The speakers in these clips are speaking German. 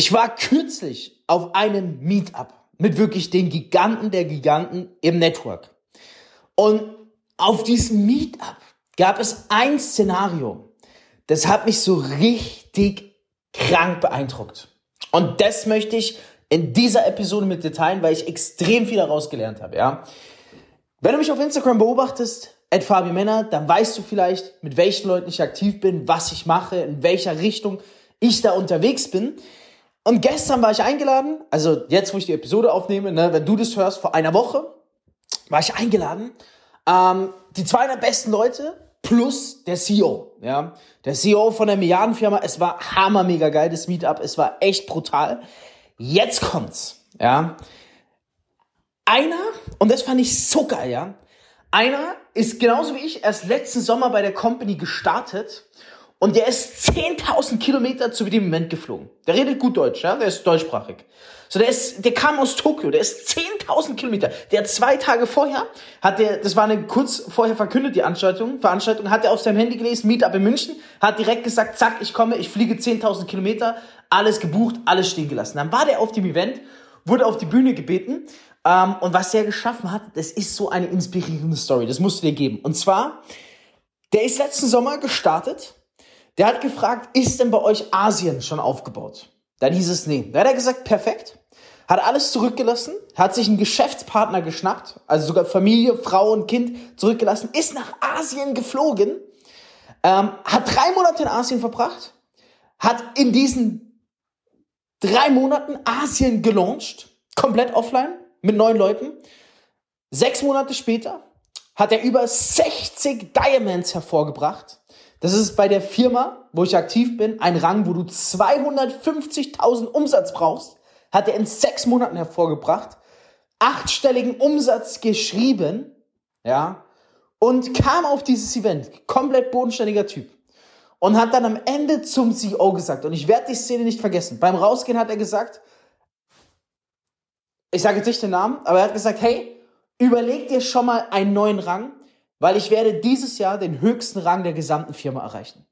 Ich war kürzlich auf einem Meetup mit wirklich den Giganten der Giganten im Network. Und auf diesem Meetup gab es ein Szenario, das hat mich so richtig krank beeindruckt. Und das möchte ich in dieser Episode mit dir teilen, weil ich extrem viel daraus gelernt habe, ja. Wenn du mich auf Instagram beobachtest, at Fabi Männer, dann weißt du vielleicht, mit welchen Leuten ich aktiv bin, was ich mache, in welcher Richtung ich da unterwegs bin. Und gestern war ich eingeladen, also jetzt, wo ich die Episode aufnehme, ne, wenn du das hörst, vor einer Woche, war ich eingeladen, ähm, die 200 besten Leute plus der CEO, ja, der CEO von der Milliardenfirma. Es war hammer mega geil, das Meetup, es war echt brutal. Jetzt kommt's, ja. Einer, und das fand ich so geil, ja, einer ist genauso wie ich erst letzten Sommer bei der Company gestartet und der ist 10.000 Kilometer zu dem Moment geflogen. Der redet gut Deutsch, ja, der ist deutschsprachig. So, der ist, der kam aus Tokio, der ist 10.000 Kilometer. Der zwei Tage vorher, hat der, das war eine kurz vorher verkündet, die Veranstaltung, Veranstaltung, hat er auf seinem Handy gelesen, Meetup in München, hat direkt gesagt, zack, ich komme, ich fliege 10.000 Kilometer, alles gebucht, alles stehen gelassen. Dann war der auf dem Event, wurde auf die Bühne gebeten, ähm, und was der geschaffen hat, das ist so eine inspirierende Story, das musst du dir geben. Und zwar, der ist letzten Sommer gestartet, der hat gefragt, ist denn bei euch Asien schon aufgebaut? Dann hieß es nee. Da hat er gesagt, perfekt. Hat alles zurückgelassen, hat sich einen Geschäftspartner geschnappt, also sogar Familie, Frau und Kind zurückgelassen, ist nach Asien geflogen, ähm, hat drei Monate in Asien verbracht, hat in diesen drei Monaten Asien gelauncht, komplett offline, mit neun Leuten. Sechs Monate später hat er über 60 Diamonds hervorgebracht das ist bei der Firma, wo ich aktiv bin, ein Rang, wo du 250.000 Umsatz brauchst, hat er in sechs Monaten hervorgebracht, achtstelligen Umsatz geschrieben, ja, und kam auf dieses Event, komplett bodenständiger Typ. Und hat dann am Ende zum CEO gesagt, und ich werde die Szene nicht vergessen, beim Rausgehen hat er gesagt, ich sage jetzt nicht den Namen, aber er hat gesagt, hey, überleg dir schon mal einen neuen Rang, weil ich werde dieses Jahr den höchsten Rang der gesamten Firma erreichen.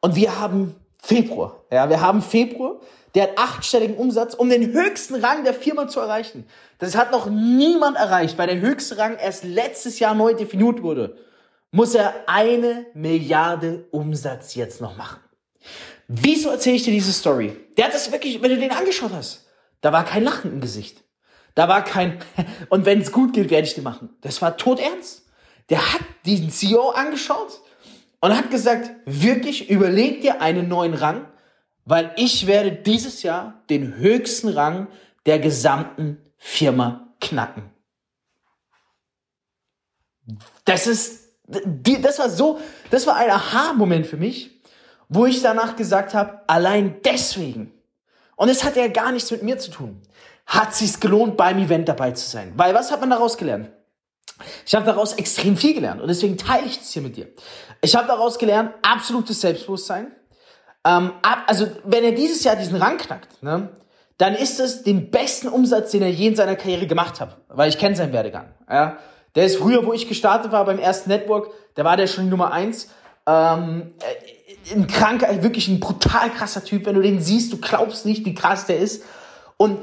Und wir haben Februar. Ja, wir haben Februar, der hat achtstelligen Umsatz, um den höchsten Rang der Firma zu erreichen. Das hat noch niemand erreicht, weil der höchste Rang erst letztes Jahr neu definiert wurde. Muss er eine Milliarde Umsatz jetzt noch machen. Wieso erzähle ich dir diese Story? Der hat das wirklich, wenn du den angeschaut hast, da war kein Lachen im Gesicht. Da war kein, und wenn es gut geht, werde ich dir machen. Das war todernst der hat diesen CEO angeschaut und hat gesagt, wirklich überleg dir einen neuen Rang, weil ich werde dieses Jahr den höchsten Rang der gesamten Firma knacken. Das ist, das war so, das war ein Aha-Moment für mich, wo ich danach gesagt habe, allein deswegen, und es hat ja gar nichts mit mir zu tun, hat sich's gelohnt, beim Event dabei zu sein. Weil was hat man daraus gelernt? Ich habe daraus extrem viel gelernt und deswegen teile ich das hier mit dir. Ich habe daraus gelernt, absolutes Selbstbewusstsein. Ähm, ab, also wenn er dieses Jahr diesen Rang knackt, ne, dann ist es den besten Umsatz, den er je in seiner Karriere gemacht hat, weil ich kenne seinen Werdegang. Ja. Der ist früher, wo ich gestartet war beim ersten Network, da war der schon Nummer eins. Ähm, äh, ein kranker, wirklich ein brutal krasser Typ. Wenn du den siehst, du glaubst nicht, wie krass der ist. Und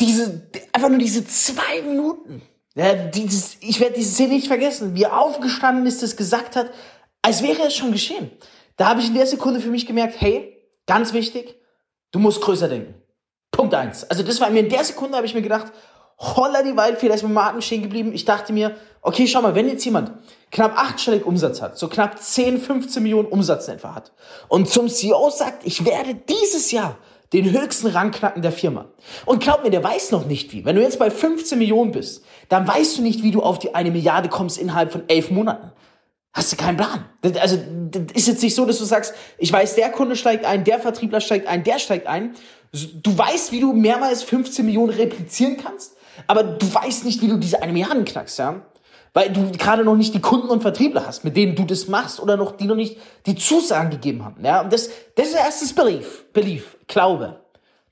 diese, einfach nur diese zwei Minuten, ja, dieses, ich werde diese Szene nicht vergessen, wie er aufgestanden ist, das gesagt hat, als wäre es schon geschehen. Da habe ich in der Sekunde für mich gemerkt, hey, ganz wichtig, du musst größer denken. Punkt eins. Also das war mir in der Sekunde, habe ich mir gedacht, holla die Waldfee, da ist mein Magen stehen geblieben. Ich dachte mir, okay, schau mal, wenn jetzt jemand knapp achtstellig Umsatz hat, so knapp 10, 15 Millionen Umsatz etwa hat und zum CEO sagt, ich werde dieses Jahr den höchsten Rang knacken der Firma. Und glaub mir, der weiß noch nicht wie. Wenn du jetzt bei 15 Millionen bist, dann weißt du nicht, wie du auf die eine Milliarde kommst innerhalb von elf Monaten. Hast du keinen Plan. Also, das ist jetzt nicht so, dass du sagst, ich weiß, der Kunde steigt ein, der Vertriebler steigt ein, der steigt ein. Du weißt, wie du mehrmals 15 Millionen replizieren kannst, aber du weißt nicht, wie du diese eine Milliarde knackst, ja. Weil du gerade noch nicht die Kunden und Vertriebler hast, mit denen du das machst oder noch, die noch nicht die Zusagen gegeben haben. Ja, und das, das ist erstes Belief, Belief, Glaube.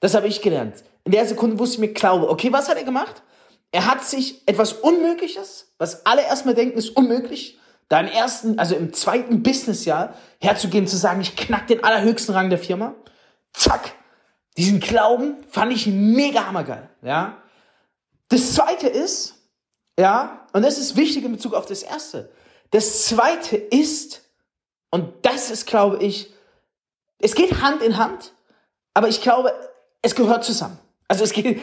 Das habe ich gelernt. In der Sekunde wusste ich mir Glaube. Okay, was hat er gemacht? Er hat sich etwas Unmögliches, was alle erstmal denken, ist unmöglich, da im ersten, also im zweiten Businessjahr herzugehen, zu sagen, ich knack den allerhöchsten Rang der Firma. Zack, Diesen Glauben fand ich mega hammergeil, ja. Das zweite ist, ja, und das ist wichtig in Bezug auf das erste. Das zweite ist, und das ist, glaube ich, es geht Hand in Hand, aber ich glaube, es gehört zusammen. Also es geht,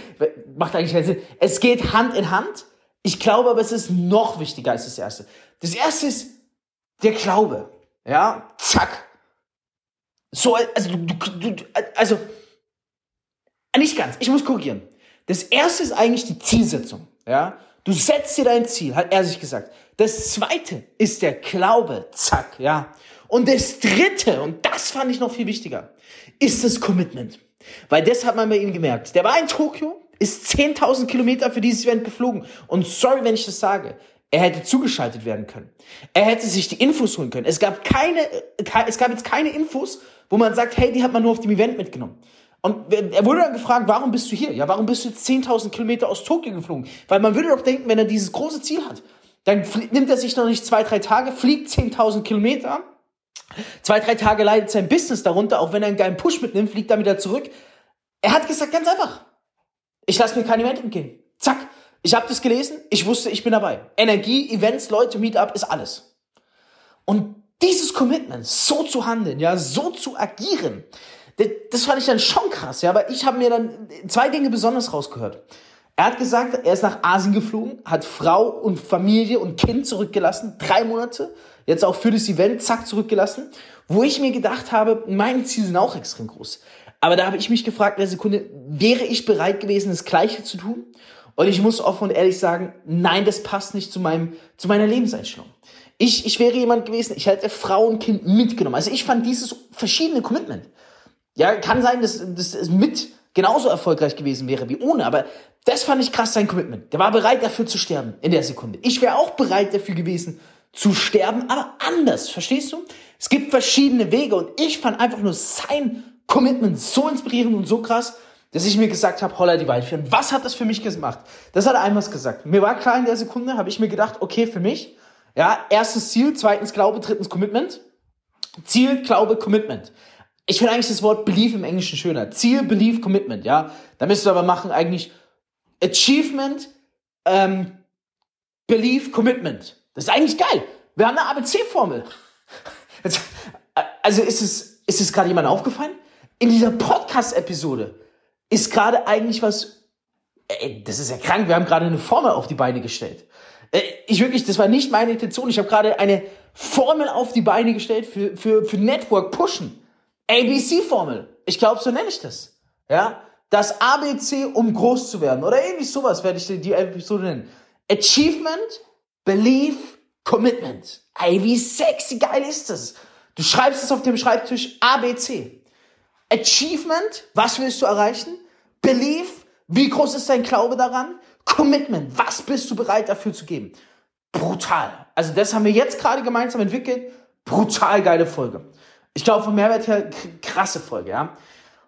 macht eigentlich keinen Sinn. Es geht Hand in Hand. Ich glaube aber, es ist noch wichtiger als das erste. Das erste ist der Glaube. Ja, zack. So, also, du, du, also, nicht ganz. Ich muss korrigieren. Das erste ist eigentlich die Zielsetzung. Ja, du setzt dir dein Ziel, hat er sich gesagt. Das zweite ist der Glaube. Zack, ja. Und das dritte, und das fand ich noch viel wichtiger, ist das Commitment. Weil das hat man bei ihm gemerkt. Der war in Tokio, ist 10.000 Kilometer für dieses Event geflogen. Und sorry, wenn ich das sage. Er hätte zugeschaltet werden können. Er hätte sich die Infos holen können. Es gab keine, es gab jetzt keine Infos, wo man sagt, hey, die hat man nur auf dem Event mitgenommen. Und er wurde dann gefragt, warum bist du hier? Ja, warum bist du jetzt 10.000 Kilometer aus Tokio geflogen? Weil man würde doch denken, wenn er dieses große Ziel hat, dann nimmt er sich noch nicht zwei, drei Tage, fliegt 10.000 Kilometer, zwei, drei Tage leidet sein Business darunter, auch wenn er einen geilen Push mitnimmt, fliegt er wieder zurück. Er hat gesagt, ganz einfach, ich lasse mir kein Event entgehen. Zack, ich habe das gelesen, ich wusste, ich bin dabei. Energie, Events, Leute, Meetup ist alles. Und dieses Commitment, so zu handeln, ja, so zu agieren, das, fand ich dann schon krass, ja, aber ich habe mir dann zwei Dinge besonders rausgehört. Er hat gesagt, er ist nach Asien geflogen, hat Frau und Familie und Kind zurückgelassen, drei Monate, jetzt auch für das Event, zack, zurückgelassen, wo ich mir gedacht habe, meine Ziele sind auch extrem groß. Aber da habe ich mich gefragt in der Sekunde, wäre ich bereit gewesen, das Gleiche zu tun? Und ich muss offen und ehrlich sagen, nein, das passt nicht zu meinem, zu meiner Lebenseinstellung. Ich, ich wäre jemand gewesen, ich hätte Frau und Kind mitgenommen. Also ich fand dieses verschiedene Commitment. Ja, kann sein, dass, es mit genauso erfolgreich gewesen wäre wie ohne, aber das fand ich krass, sein Commitment. Der war bereit dafür zu sterben in der Sekunde. Ich wäre auch bereit dafür gewesen zu sterben, aber anders, verstehst du? Es gibt verschiedene Wege und ich fand einfach nur sein Commitment so inspirierend und so krass, dass ich mir gesagt habe, holla die Waldfee. Und was hat das für mich gemacht? Das hat er einmal gesagt. Mir war klar in der Sekunde, habe ich mir gedacht, okay, für mich, ja, erstes Ziel, zweitens Glaube, drittens Commitment. Ziel, Glaube, Commitment. Ich finde eigentlich das Wort Belief im Englischen schöner. Ziel, Belief, Commitment, ja. Da müsstest du aber machen eigentlich Achievement, ähm, Belief, Commitment. Das ist eigentlich geil. Wir haben eine ABC-Formel. Also ist es, ist es gerade jemand aufgefallen? In dieser Podcast-Episode ist gerade eigentlich was, ey, das ist ja krank, wir haben gerade eine Formel auf die Beine gestellt. Äh, ich wirklich, das war nicht meine Intention. Ich habe gerade eine Formel auf die Beine gestellt für, für, für Network Pushen. ABC-Formel. Ich glaube, so nenne ich das. Ja? Das ABC, um groß zu werden. Oder irgendwie sowas werde ich die Episode nennen. Achievement, Belief, Commitment. Ey, wie sexy geil ist das? Du schreibst es auf dem Schreibtisch ABC. Achievement, was willst du erreichen? Belief, wie groß ist dein Glaube daran? Commitment, was bist du bereit dafür zu geben? Brutal. Also das haben wir jetzt gerade gemeinsam entwickelt. Brutal geile Folge. Ich glaube, vom Mehrwert her krasse Folge, ja.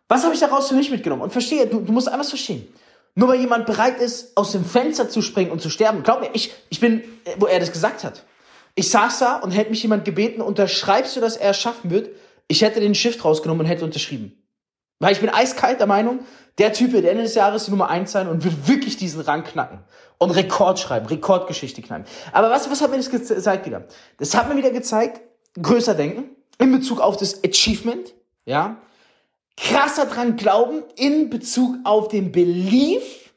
Was habe ich daraus für mich mitgenommen? Und verstehe, du, du musst einfach verstehen. Nur weil jemand bereit ist, aus dem Fenster zu springen und zu sterben. Glaub mir, ich, ich bin, wo er das gesagt hat. Ich saß da und hätte mich jemand gebeten, unterschreibst du, dass er es schaffen wird? Ich hätte den Shift rausgenommen und hätte unterschrieben. Weil ich bin eiskalt der Meinung, der Typ wird Ende des Jahres die Nummer eins sein und wird wirklich diesen Rang knacken. Und Rekord schreiben, Rekordgeschichte knacken. Aber was, was hat mir das gezeigt wieder? Das hat mir wieder gezeigt, größer denken, in Bezug auf das Achievement, ja, krasser dran glauben in Bezug auf den Belief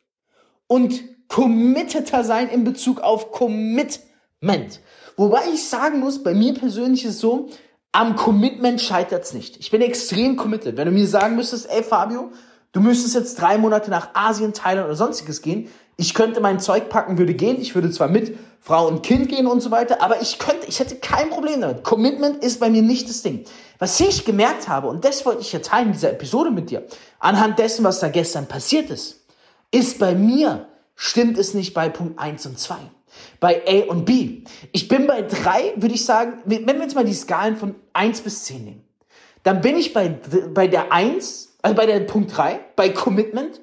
und committeter sein in Bezug auf Commitment. Wobei ich sagen muss, bei mir persönlich ist es so, am Commitment scheitert's nicht. Ich bin extrem committed. Wenn du mir sagen müsstest, ey Fabio, du müsstest jetzt drei Monate nach Asien, Thailand oder sonstiges gehen, ich könnte mein Zeug packen, würde gehen. Ich würde zwar mit Frau und Kind gehen und so weiter, aber ich könnte, ich hätte kein Problem damit. Commitment ist bei mir nicht das Ding. Was ich gemerkt habe, und das wollte ich hier teilen in dieser Episode mit dir, anhand dessen, was da gestern passiert ist, ist bei mir, stimmt es nicht bei Punkt 1 und 2. Bei A und B. Ich bin bei 3, würde ich sagen, wenn wir jetzt mal die Skalen von 1 bis 10 nehmen, dann bin ich bei, bei der 1, also bei der Punkt 3, bei Commitment,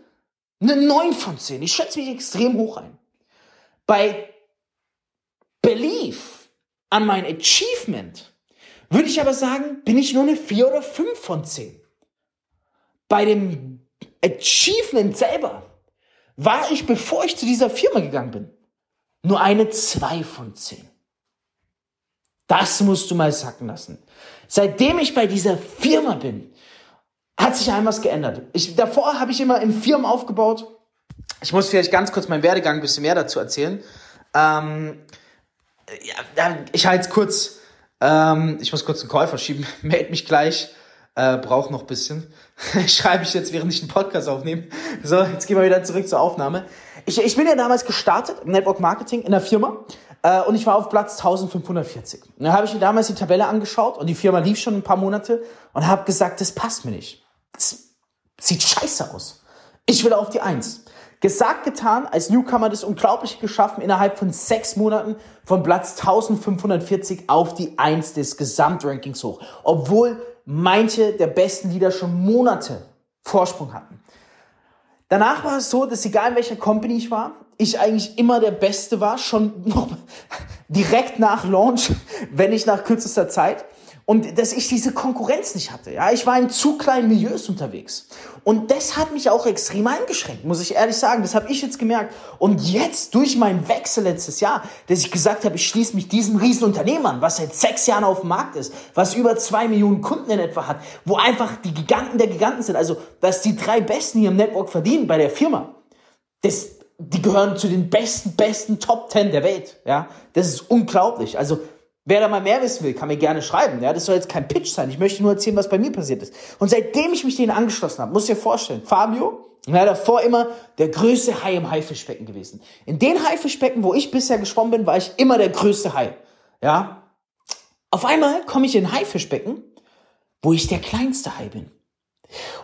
eine 9 von 10. Ich schätze mich extrem hoch ein. Bei Belief an mein Achievement würde ich aber sagen, bin ich nur eine 4 oder 5 von 10. Bei dem Achievement selber war ich, bevor ich zu dieser Firma gegangen bin, nur eine 2 von 10. Das musst du mal sacken lassen. Seitdem ich bei dieser Firma bin, hat sich einmal was geändert. Ich, davor habe ich immer in Firmen aufgebaut. Ich muss vielleicht ganz kurz meinen Werdegang ein bisschen mehr dazu erzählen. Ähm, ja, ich halte es kurz. Ähm, ich muss kurz einen Call verschieben. Meld mich gleich. Äh, braucht noch ein bisschen. Schreibe ich jetzt, während ich einen Podcast aufnehme. So, jetzt gehen wir wieder zurück zur Aufnahme. Ich, ich bin ja damals gestartet im Network Marketing in der Firma. Äh, und ich war auf Platz 1540. Und dann habe ich mir damals die Tabelle angeschaut und die Firma lief schon ein paar Monate und habe gesagt, das passt mir nicht. Das sieht scheiße aus. Ich will auf die Eins. Gesagt, getan, als Newcomer das Unglaubliche geschaffen, innerhalb von sechs Monaten von Platz 1540 auf die Eins des Gesamtrankings hoch. Obwohl manche der besten Lieder schon Monate Vorsprung hatten. Danach war es so, dass egal in welcher Company ich war, ich eigentlich immer der Beste war, schon direkt nach Launch, wenn nicht nach kürzester Zeit und dass ich diese Konkurrenz nicht hatte. Ja, ich war in zu kleinen Milieus unterwegs und das hat mich auch extrem eingeschränkt, muss ich ehrlich sagen. Das habe ich jetzt gemerkt. Und jetzt durch meinen Wechsel letztes Jahr, dass ich gesagt habe, ich schließe mich diesem Riesenunternehmen an, was seit sechs Jahren auf dem Markt ist, was über zwei Millionen Kunden in etwa hat, wo einfach die Giganten der Giganten sind. Also, dass die drei Besten hier im Network verdienen bei der Firma, das, die gehören zu den besten, besten Top Ten der Welt. Ja, das ist unglaublich. Also Wer da mal mehr wissen will, kann mir gerne schreiben. Ja, das soll jetzt kein Pitch sein. Ich möchte nur erzählen, was bei mir passiert ist. Und seitdem ich mich denen angeschlossen habe, muss ich dir vorstellen, Fabio war davor immer der größte Hai im Haifischbecken gewesen. In den Haifischbecken, wo ich bisher geschwommen bin, war ich immer der größte Hai. Ja. Auf einmal komme ich in Haifischbecken, wo ich der kleinste Hai bin.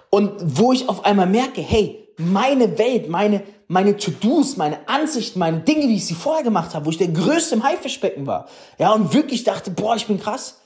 Und wo ich auf einmal merke, hey, meine Welt, meine, meine To-Dos, meine Ansichten, meine Dinge, wie ich sie vorher gemacht habe, wo ich der Größte im Haifischbecken war, ja, und wirklich dachte, boah, ich bin krass.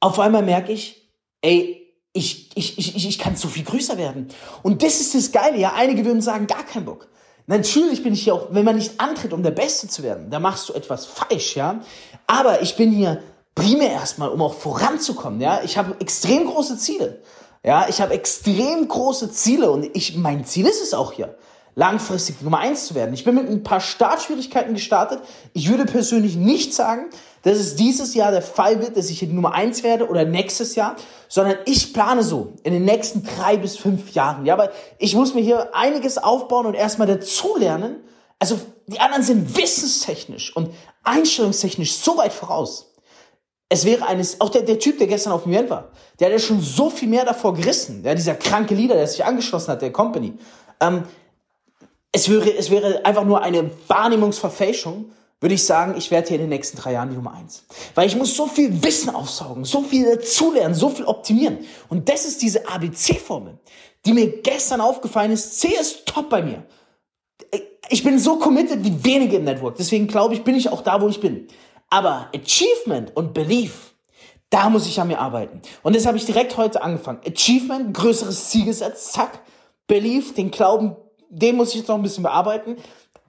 Auf einmal merke ich, ey, ich, ich, ich, ich kann so viel größer werden. Und das ist das Geile, ja. Einige würden sagen, gar kein Bock. Natürlich bin ich hier auch, wenn man nicht antritt, um der Beste zu werden, da machst du etwas falsch, ja. Aber ich bin hier primär erstmal, um auch voranzukommen, ja. Ich habe extrem große Ziele. Ja, ich habe extrem große Ziele und ich, mein Ziel ist es auch hier langfristig Nummer eins zu werden. Ich bin mit ein paar Startschwierigkeiten gestartet. Ich würde persönlich nicht sagen, dass es dieses Jahr der Fall wird, dass ich hier Nummer eins werde oder nächstes Jahr, sondern ich plane so in den nächsten drei bis fünf Jahren. Ja, aber ich muss mir hier einiges aufbauen und erstmal dazulernen. Also die anderen sind wissenstechnisch und einstellungstechnisch so weit voraus. Es wäre eines, auch der, der Typ, der gestern auf dem Event war, der hat ja schon so viel mehr davor gerissen. Ja, dieser kranke Leader, der sich angeschlossen hat, der Company. Ähm, es wäre, es wäre einfach nur eine Wahrnehmungsverfälschung, würde ich sagen, ich werde hier in den nächsten drei Jahren die Nummer eins. Weil ich muss so viel Wissen aufsaugen, so viel dazulernen, so viel optimieren. Und das ist diese ABC-Formel, die mir gestern aufgefallen ist. C ist top bei mir. Ich bin so committed wie wenige im Network. Deswegen glaube ich, bin ich auch da, wo ich bin. Aber Achievement und Belief, da muss ich an mir arbeiten. Und das habe ich direkt heute angefangen. Achievement, größeres Ziel gesetzt, zack. Belief, den Glauben den muss ich jetzt noch ein bisschen bearbeiten.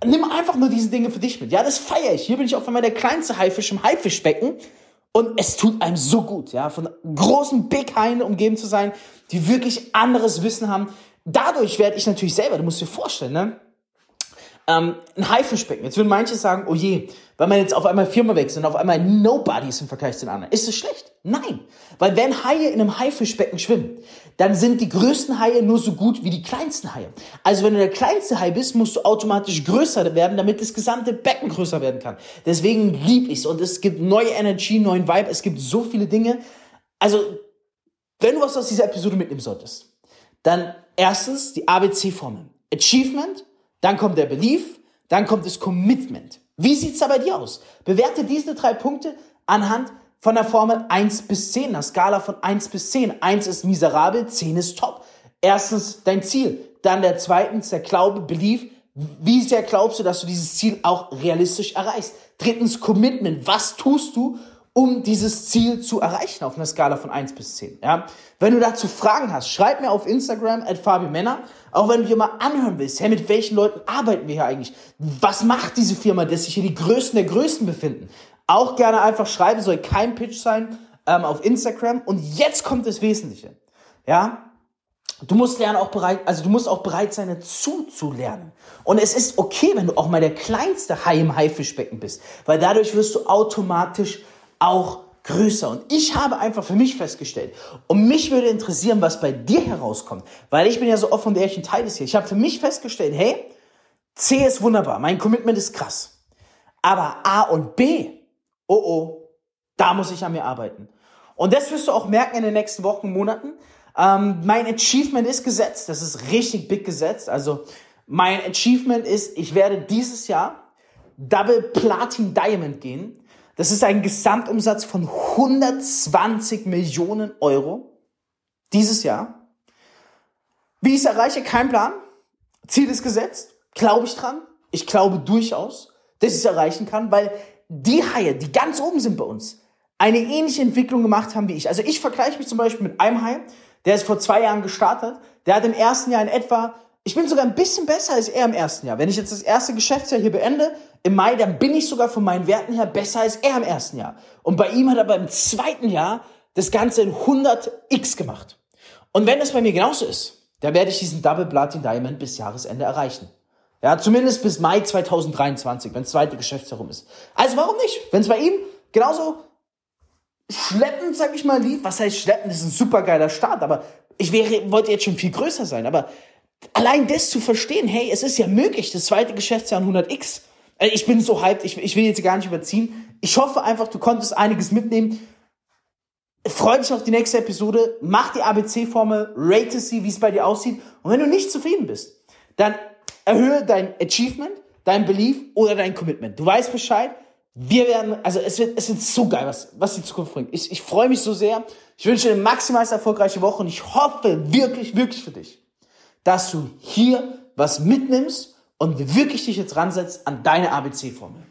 Nimm einfach nur diese Dinge für dich mit. Ja, das feiere ich. Hier bin ich auf einmal der kleinste Haifisch im Haifischbecken. Und es tut einem so gut, ja, von großen Big Haien umgeben zu sein, die wirklich anderes Wissen haben. Dadurch werde ich natürlich selber, du musst dir vorstellen, ne? Ähm, ein Haifischbecken. Jetzt würden manche sagen, oh je, weil man jetzt auf einmal Firma wechselt und auf einmal Nobody ist im Vergleich zu den anderen. Ist es schlecht? Nein. Weil wenn Haie in einem Haifischbecken schwimmen, dann sind die größten Haie nur so gut wie die kleinsten Haie. Also wenn du der kleinste Hai bist, musst du automatisch größer werden, damit das gesamte Becken größer werden kann. Deswegen lieb ich's und es gibt neue Energy, neuen Vibe, es gibt so viele Dinge. Also, wenn du was aus dieser Episode mitnehmen solltest, dann erstens die ABC-Formel. Achievement, dann kommt der Belief, dann kommt das Commitment. Wie sieht's da bei dir aus? Bewerte diese drei Punkte anhand von der Formel 1 bis 10, einer Skala von 1 bis 10. 1 ist miserabel, 10 ist top. Erstens dein Ziel, dann der zweitens der Glaube, Belief. Wie sehr glaubst du, dass du dieses Ziel auch realistisch erreichst? Drittens Commitment. Was tust du, um dieses Ziel zu erreichen auf einer Skala von 1 bis 10. Ja? Wenn du dazu Fragen hast, schreib mir auf Instagram at Fabi Männer. Auch wenn du dir mal anhören willst, hey, mit welchen Leuten arbeiten wir hier eigentlich? Was macht diese Firma, dass sich hier die Größten der Größten befinden? Auch gerne einfach schreiben, soll kein Pitch sein, ähm, auf Instagram. Und jetzt kommt das Wesentliche. Ja? du musst lernen auch bereit, also du musst auch bereit sein, zuzulernen. Und es ist okay, wenn du auch mal der kleinste Hai im Haifischbecken bist, weil dadurch wirst du automatisch auch größer. Und ich habe einfach für mich festgestellt, und mich würde interessieren, was bei dir herauskommt, weil ich bin ja so offen und ehrlich ein Teil des hier. Ich habe für mich festgestellt, hey, C ist wunderbar, mein Commitment ist krass. Aber A und B, oh oh, da muss ich an mir arbeiten. Und das wirst du auch merken in den nächsten Wochen, Monaten. Ähm, mein Achievement ist gesetzt, das ist richtig big gesetzt. Also mein Achievement ist, ich werde dieses Jahr Double Platin Diamond gehen. Das ist ein Gesamtumsatz von 120 Millionen Euro dieses Jahr. Wie ich es erreiche, kein Plan. Ziel ist gesetzt. Glaube ich dran. Ich glaube durchaus, dass ich es erreichen kann, weil die Haie, die ganz oben sind bei uns, eine ähnliche Entwicklung gemacht haben wie ich. Also ich vergleiche mich zum Beispiel mit einem Hai, der ist vor zwei Jahren gestartet. Der hat im ersten Jahr in etwa ich bin sogar ein bisschen besser als er im ersten Jahr. Wenn ich jetzt das erste Geschäftsjahr hier beende, im Mai, dann bin ich sogar von meinen Werten her besser als er im ersten Jahr. Und bei ihm hat er beim zweiten Jahr das Ganze in 100x gemacht. Und wenn das bei mir genauso ist, dann werde ich diesen Double Platin Diamond bis Jahresende erreichen. Ja, zumindest bis Mai 2023, wenn das zweite Geschäftsjahr rum ist. Also warum nicht? Wenn es bei ihm genauso schleppend, sag ich mal, lief, was heißt schleppend, das ist ein supergeiler Start, aber ich wäre, wollte jetzt schon viel größer sein, aber allein das zu verstehen, hey, es ist ja möglich, das zweite Geschäftsjahr an 100x. Äh, ich bin so hyped, ich, ich will jetzt gar nicht überziehen. Ich hoffe einfach, du konntest einiges mitnehmen. Freu dich auf die nächste Episode, mach die ABC-Formel, rate sie, wie es bei dir aussieht. Und wenn du nicht zufrieden bist, dann erhöhe dein Achievement, dein Belief oder dein Commitment. Du weißt Bescheid. Wir werden, also es wird, es wird so geil, was, was die Zukunft bringt. Ich, ich freue mich so sehr. Ich wünsche dir eine maximal erfolgreiche Woche und ich hoffe wirklich, wirklich für dich, dass du hier was mitnimmst und wirklich dich jetzt ransetzt an deine ABC-Formel.